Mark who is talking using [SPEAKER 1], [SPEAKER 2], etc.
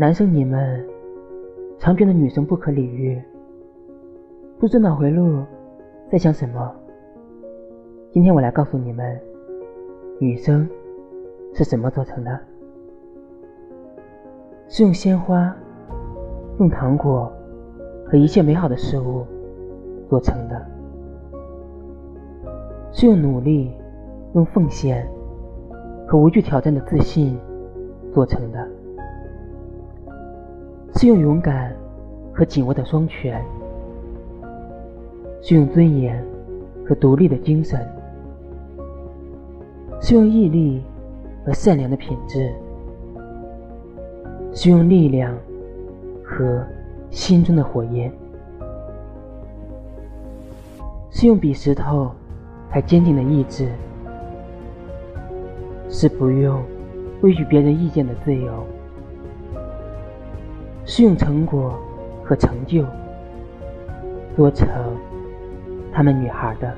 [SPEAKER 1] 男生你们常觉得女生不可理喻，不知脑回路在想什么。今天我来告诉你们，女生是怎么做成的？是用鲜花、用糖果和一切美好的事物做成的，是用努力、用奉献和无惧挑战的自信做成的。是用勇敢和紧握的双拳，是用尊严和独立的精神，是用毅力和善良的品质，是用力量和心中的火焰，是用比石头还坚定的意志，是不用畏惧别人意见的自由。适用成果和成就做成他们女孩的。